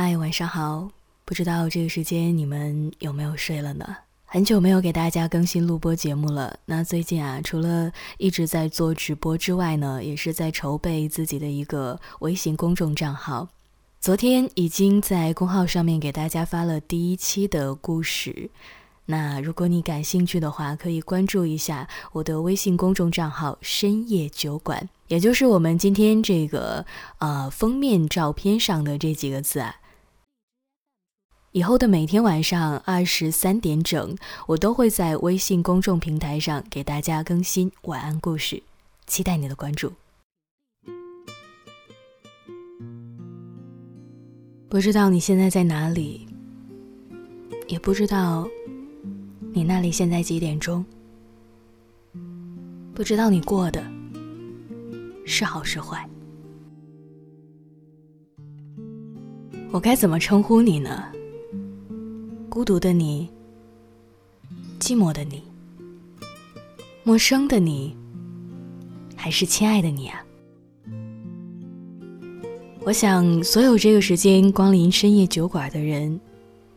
嗨，晚上好。不知道这个时间你们有没有睡了呢？很久没有给大家更新录播节目了。那最近啊，除了一直在做直播之外呢，也是在筹备自己的一个微信公众账号。昨天已经在公号上面给大家发了第一期的故事。那如果你感兴趣的话，可以关注一下我的微信公众账号“深夜酒馆”，也就是我们今天这个呃封面照片上的这几个字啊。以后的每天晚上二十三点整，我都会在微信公众平台上给大家更新晚安故事，期待你的关注。不知道你现在在哪里，也不知道。你那里现在几点钟？不知道你过的是好是坏，我该怎么称呼你呢？孤独的你，寂寞的你，陌生的你，还是亲爱的你啊？我想，所有这个时间光临深夜酒馆的人，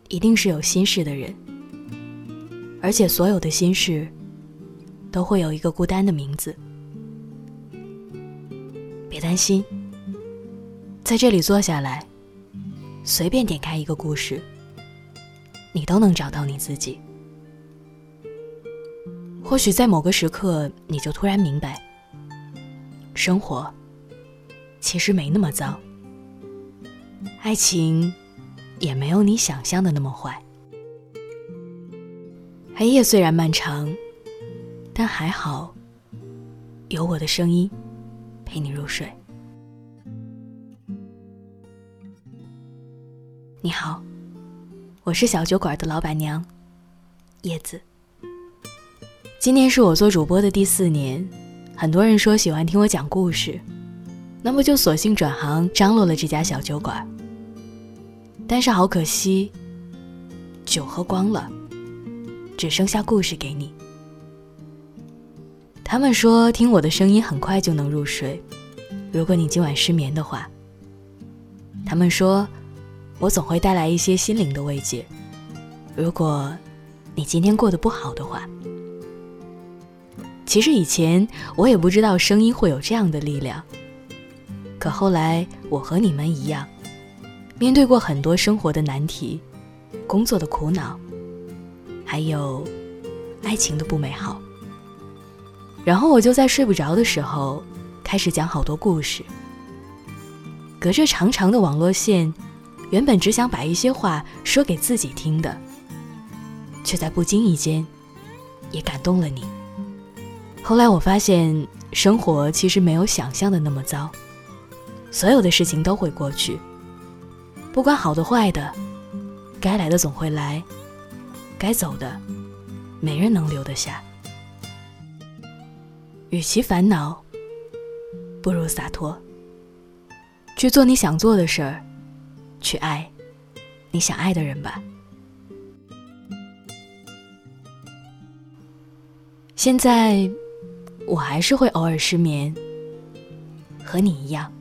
一定是有心事的人。而且所有的心事，都会有一个孤单的名字。别担心，在这里坐下来，随便点开一个故事，你都能找到你自己。或许在某个时刻，你就突然明白，生活其实没那么糟，爱情也没有你想象的那么坏。黑夜虽然漫长，但还好，有我的声音陪你入睡。你好，我是小酒馆的老板娘叶子。今年是我做主播的第四年，很多人说喜欢听我讲故事，那么就索性转行张罗了这家小酒馆。但是好可惜，酒喝光了。只剩下故事给你。他们说听我的声音很快就能入睡，如果你今晚失眠的话。他们说，我总会带来一些心灵的慰藉，如果你今天过得不好的话。其实以前我也不知道声音会有这样的力量，可后来我和你们一样，面对过很多生活的难题，工作的苦恼。还有，爱情的不美好。然后我就在睡不着的时候，开始讲好多故事。隔着长长的网络线，原本只想把一些话说给自己听的，却在不经意间，也感动了你。后来我发现，生活其实没有想象的那么糟，所有的事情都会过去，不管好的坏的，该来的总会来。该走的，没人能留得下。与其烦恼，不如洒脱。去做你想做的事儿，去爱你想爱的人吧。现在，我还是会偶尔失眠，和你一样。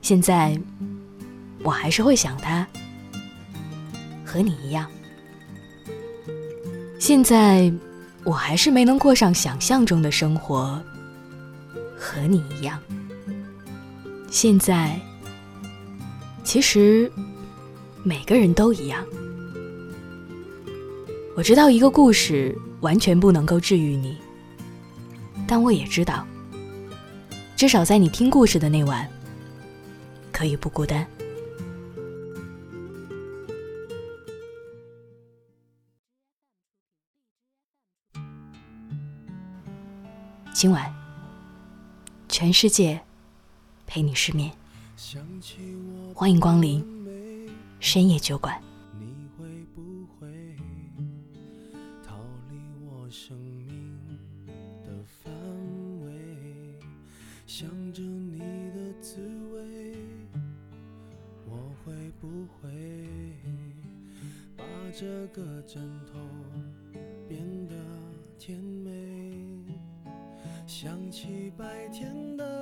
现在，我还是会想他，和你一样。现在，我还是没能过上想象中的生活，和你一样。现在，其实每个人都一样。我知道一个故事完全不能够治愈你，但我也知道，至少在你听故事的那晚，可以不孤单。今晚，全世界陪你失眠。欢迎光临深夜酒馆。你会不会逃离我生命的范围想着你的滋味，我会不会把这个枕头变得甜美？想起白天的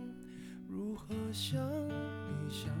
想你想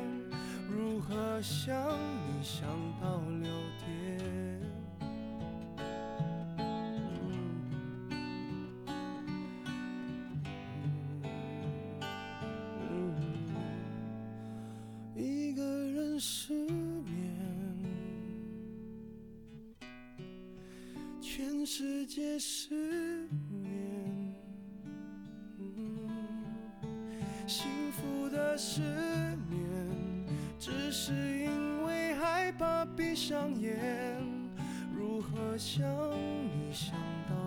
想你想到六点？一个人失眠。全世界失眠，幸福的失眠，是因为害怕闭上眼。如何想你想到